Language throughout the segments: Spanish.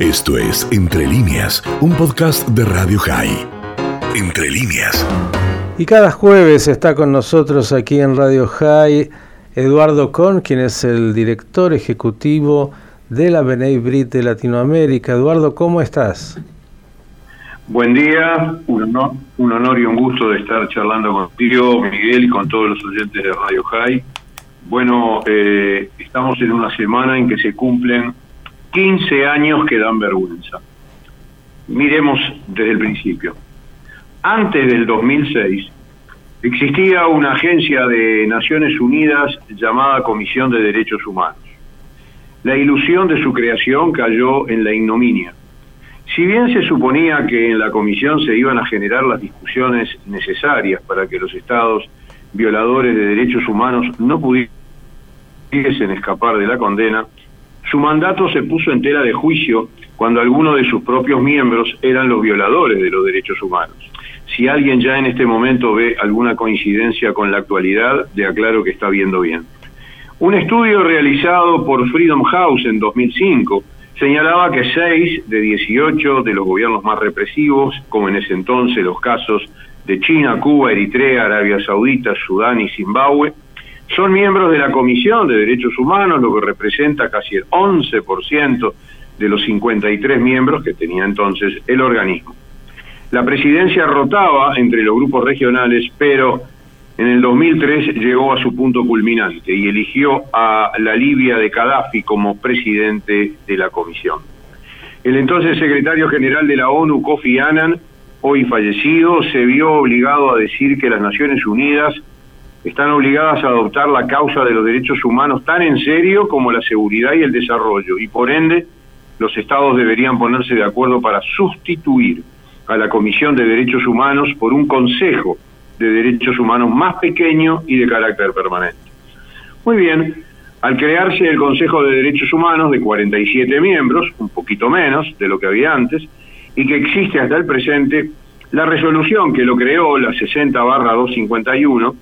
Esto es Entre líneas, un podcast de Radio High. Entre líneas. Y cada jueves está con nosotros aquí en Radio High Eduardo Con, quien es el director ejecutivo de la Benei Brit de Latinoamérica. Eduardo, ¿cómo estás? Buen día, un honor, un honor y un gusto de estar charlando contigo, Miguel, y con todos los oyentes de Radio High. Bueno, eh, estamos en una semana en que se cumplen 15 años que dan vergüenza. Miremos desde el principio. Antes del 2006 existía una agencia de Naciones Unidas llamada Comisión de Derechos Humanos. La ilusión de su creación cayó en la ignominia si bien se suponía que en la comisión se iban a generar las discusiones necesarias para que los estados violadores de derechos humanos no pudiesen escapar de la condena, su mandato se puso en tela de juicio cuando algunos de sus propios miembros eran los violadores de los derechos humanos. Si alguien ya en este momento ve alguna coincidencia con la actualidad, le aclaro que está viendo bien. Un estudio realizado por Freedom House en 2005 señalaba que seis de 18 de los gobiernos más represivos, como en ese entonces los casos de China, Cuba, Eritrea, Arabia Saudita, Sudán y Zimbabue, son miembros de la Comisión de Derechos Humanos, lo que representa casi el 11% de los 53 miembros que tenía entonces el organismo. La presidencia rotaba entre los grupos regionales, pero en el 2003 llegó a su punto culminante y eligió a la Libia de Gaddafi como presidente de la comisión. El entonces secretario general de la ONU, Kofi Annan, hoy fallecido, se vio obligado a decir que las Naciones Unidas están obligadas a adoptar la causa de los derechos humanos tan en serio como la seguridad y el desarrollo, y por ende los estados deberían ponerse de acuerdo para sustituir a la Comisión de Derechos Humanos por un Consejo de derechos humanos más pequeño y de carácter permanente. Muy bien, al crearse el Consejo de Derechos Humanos de 47 miembros, un poquito menos de lo que había antes, y que existe hasta el presente, la resolución que lo creó, la 60-251,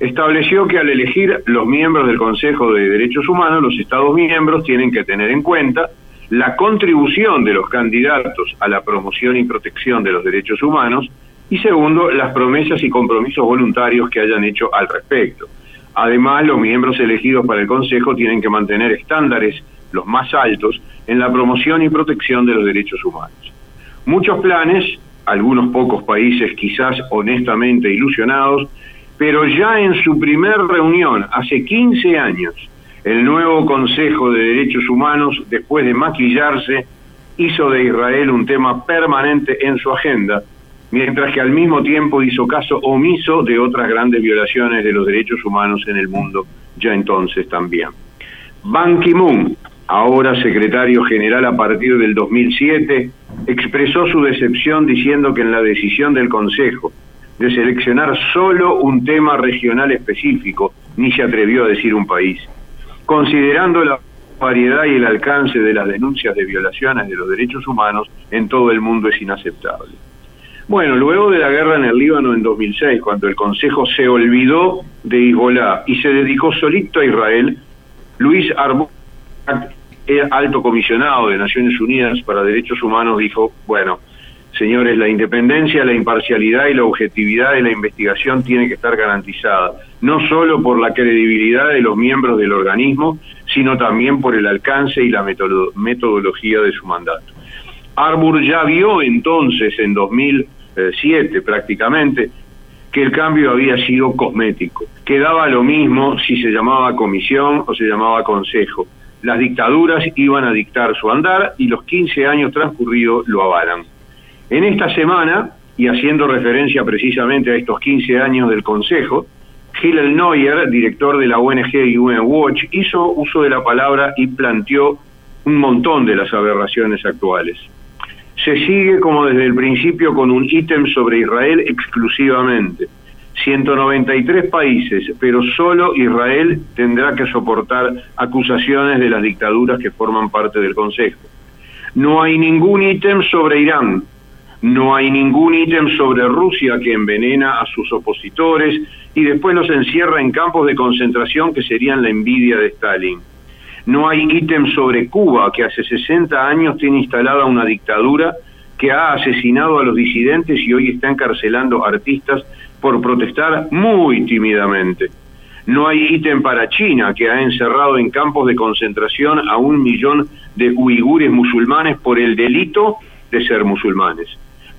estableció que al elegir los miembros del Consejo de Derechos Humanos, los Estados miembros tienen que tener en cuenta la contribución de los candidatos a la promoción y protección de los derechos humanos y segundo, las promesas y compromisos voluntarios que hayan hecho al respecto. Además, los miembros elegidos para el Consejo tienen que mantener estándares los más altos en la promoción y protección de los derechos humanos. Muchos planes, algunos pocos países quizás honestamente ilusionados, pero ya en su primer reunión, hace 15 años, el nuevo Consejo de Derechos Humanos, después de maquillarse, hizo de Israel un tema permanente en su agenda mientras que al mismo tiempo hizo caso omiso de otras grandes violaciones de los derechos humanos en el mundo, ya entonces también. Ban Ki-moon, ahora secretario general a partir del 2007, expresó su decepción diciendo que en la decisión del Consejo de seleccionar solo un tema regional específico, ni se atrevió a decir un país, considerando la variedad y el alcance de las denuncias de violaciones de los derechos humanos en todo el mundo es inaceptable. Bueno, luego de la guerra en el Líbano en 2006, cuando el Consejo se olvidó de Hezbollah y se dedicó solito a Israel, Luis Arbol, alto comisionado de Naciones Unidas para Derechos Humanos, dijo, bueno, señores, la independencia, la imparcialidad y la objetividad de la investigación tiene que estar garantizada, no solo por la credibilidad de los miembros del organismo, sino también por el alcance y la metodología de su mandato. Arbur ya vio entonces, en 2000, siete prácticamente, que el cambio había sido cosmético. Quedaba lo mismo si se llamaba comisión o se llamaba consejo. Las dictaduras iban a dictar su andar y los 15 años transcurridos lo avalan. En esta semana, y haciendo referencia precisamente a estos 15 años del Consejo, Hillel Neuer, director de la ONG UN Watch, hizo uso de la palabra y planteó un montón de las aberraciones actuales se sigue como desde el principio con un ítem sobre Israel exclusivamente. 193 países, pero solo Israel tendrá que soportar acusaciones de las dictaduras que forman parte del Consejo. No hay ningún ítem sobre Irán, no hay ningún ítem sobre Rusia que envenena a sus opositores y después los encierra en campos de concentración que serían la envidia de Stalin. No hay ítem sobre Cuba, que hace 60 años tiene instalada una dictadura que ha asesinado a los disidentes y hoy está encarcelando artistas por protestar muy tímidamente. No hay ítem para China, que ha encerrado en campos de concentración a un millón de uigures musulmanes por el delito de ser musulmanes.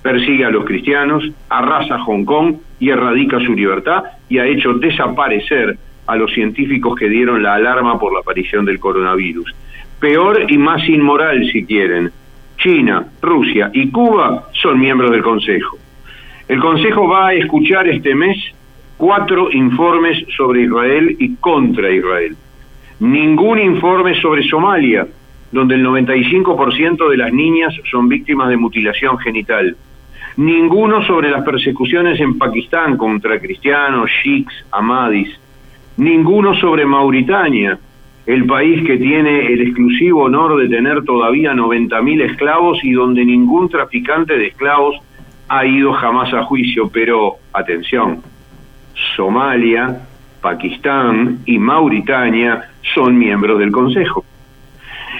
Persigue a los cristianos, arrasa Hong Kong y erradica su libertad y ha hecho desaparecer a los científicos que dieron la alarma por la aparición del coronavirus. Peor y más inmoral, si quieren. China, Rusia y Cuba son miembros del Consejo. El Consejo va a escuchar este mes cuatro informes sobre Israel y contra Israel. Ningún informe sobre Somalia, donde el 95% de las niñas son víctimas de mutilación genital. Ninguno sobre las persecuciones en Pakistán contra cristianos, shiks, amadis. Ninguno sobre Mauritania, el país que tiene el exclusivo honor de tener todavía 90.000 esclavos y donde ningún traficante de esclavos ha ido jamás a juicio. Pero, atención, Somalia, Pakistán y Mauritania son miembros del Consejo.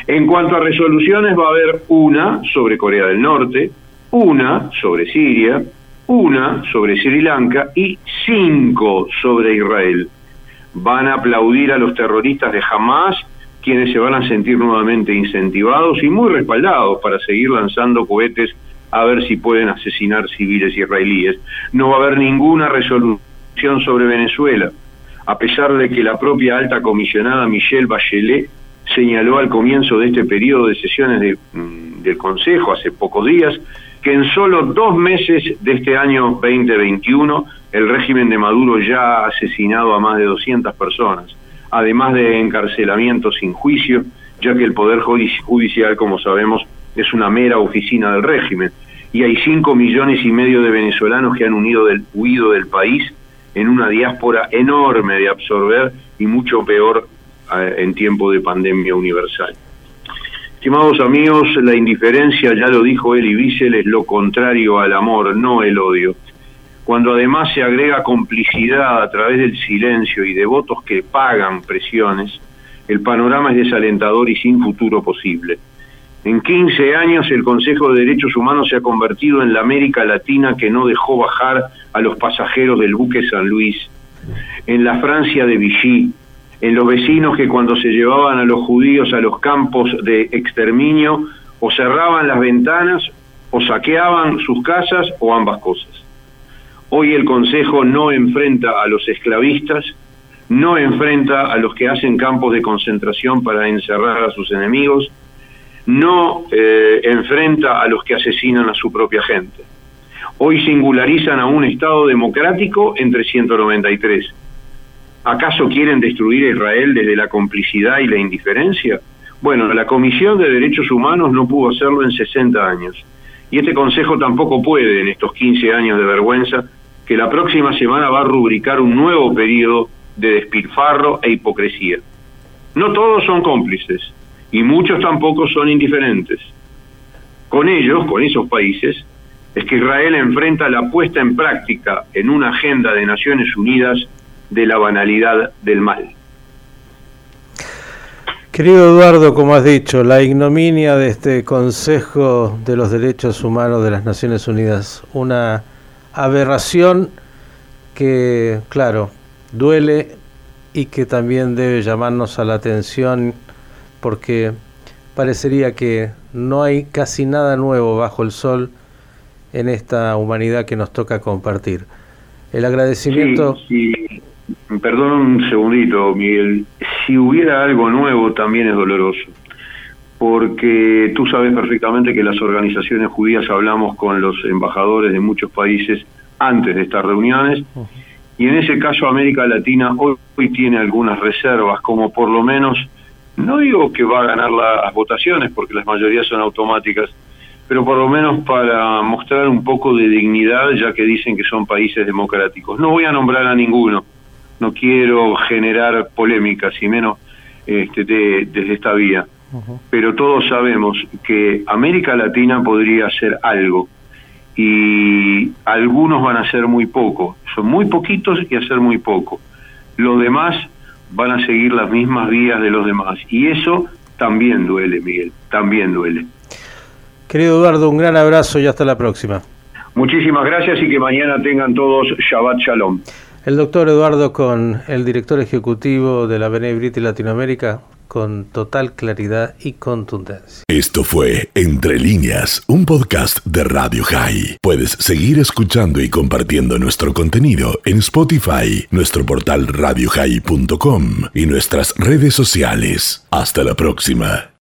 En cuanto a resoluciones, va a haber una sobre Corea del Norte, una sobre Siria, una sobre Sri Lanka y cinco sobre Israel. Van a aplaudir a los terroristas de Hamas, quienes se van a sentir nuevamente incentivados y muy respaldados para seguir lanzando cohetes a ver si pueden asesinar civiles israelíes. No va a haber ninguna resolución sobre Venezuela, a pesar de que la propia alta comisionada Michelle Bachelet señaló al comienzo de este periodo de sesiones mm, del Consejo, hace pocos días, que en solo dos meses de este año 2021 el régimen de Maduro ya ha asesinado a más de 200 personas, además de encarcelamientos sin juicio, ya que el Poder Judicial, como sabemos, es una mera oficina del régimen, y hay 5 millones y medio de venezolanos que han unido del, huido del país en una diáspora enorme de absorber y mucho peor eh, en tiempo de pandemia universal. Estimados amigos, la indiferencia, ya lo dijo Eli Wiesel, es lo contrario al amor, no el odio. Cuando además se agrega complicidad a través del silencio y de votos que pagan presiones, el panorama es desalentador y sin futuro posible. En 15 años el Consejo de Derechos Humanos se ha convertido en la América Latina que no dejó bajar a los pasajeros del buque San Luis, en la Francia de Vichy, en los vecinos que cuando se llevaban a los judíos a los campos de exterminio o cerraban las ventanas o saqueaban sus casas o ambas cosas. Hoy el Consejo no enfrenta a los esclavistas, no enfrenta a los que hacen campos de concentración para encerrar a sus enemigos, no eh, enfrenta a los que asesinan a su propia gente. Hoy singularizan a un Estado democrático entre 193. ¿Acaso quieren destruir a Israel desde la complicidad y la indiferencia? Bueno, la Comisión de Derechos Humanos no pudo hacerlo en 60 años. Y este Consejo tampoco puede, en estos 15 años de vergüenza, que la próxima semana va a rubricar un nuevo periodo de despilfarro e hipocresía. No todos son cómplices, y muchos tampoco son indiferentes. Con ellos, con esos países, es que Israel enfrenta la puesta en práctica en una agenda de Naciones Unidas de la banalidad del mal. Querido Eduardo, como has dicho, la ignominia de este Consejo de los Derechos Humanos de las Naciones Unidas, una aberración que, claro, duele y que también debe llamarnos a la atención porque parecería que no hay casi nada nuevo bajo el sol en esta humanidad que nos toca compartir. El agradecimiento... Sí, Perdón un segundito, Miguel. Si hubiera algo nuevo también es doloroso, porque tú sabes perfectamente que las organizaciones judías hablamos con los embajadores de muchos países antes de estas reuniones, y en ese caso América Latina hoy tiene algunas reservas, como por lo menos no digo que va a ganar las votaciones, porque las mayorías son automáticas, pero por lo menos para mostrar un poco de dignidad, ya que dicen que son países democráticos. No voy a nombrar a ninguno, no quiero generar polémicas, y menos este, desde esta vía, pero todos sabemos que América Latina podría hacer algo, y algunos van a hacer muy poco, son muy poquitos y hacer muy poco. Los demás van a seguir las mismas vías de los demás. Y eso también duele, Miguel, también duele. Querido Eduardo, un gran abrazo y hasta la próxima. Muchísimas gracias y que mañana tengan todos Shabbat Shalom. El doctor Eduardo Con, el director ejecutivo de la Benebrite Latinoamérica, con total claridad y contundencia. Esto fue Entre líneas, un podcast de Radio High. Puedes seguir escuchando y compartiendo nuestro contenido en Spotify, nuestro portal radiohigh.com y nuestras redes sociales. Hasta la próxima.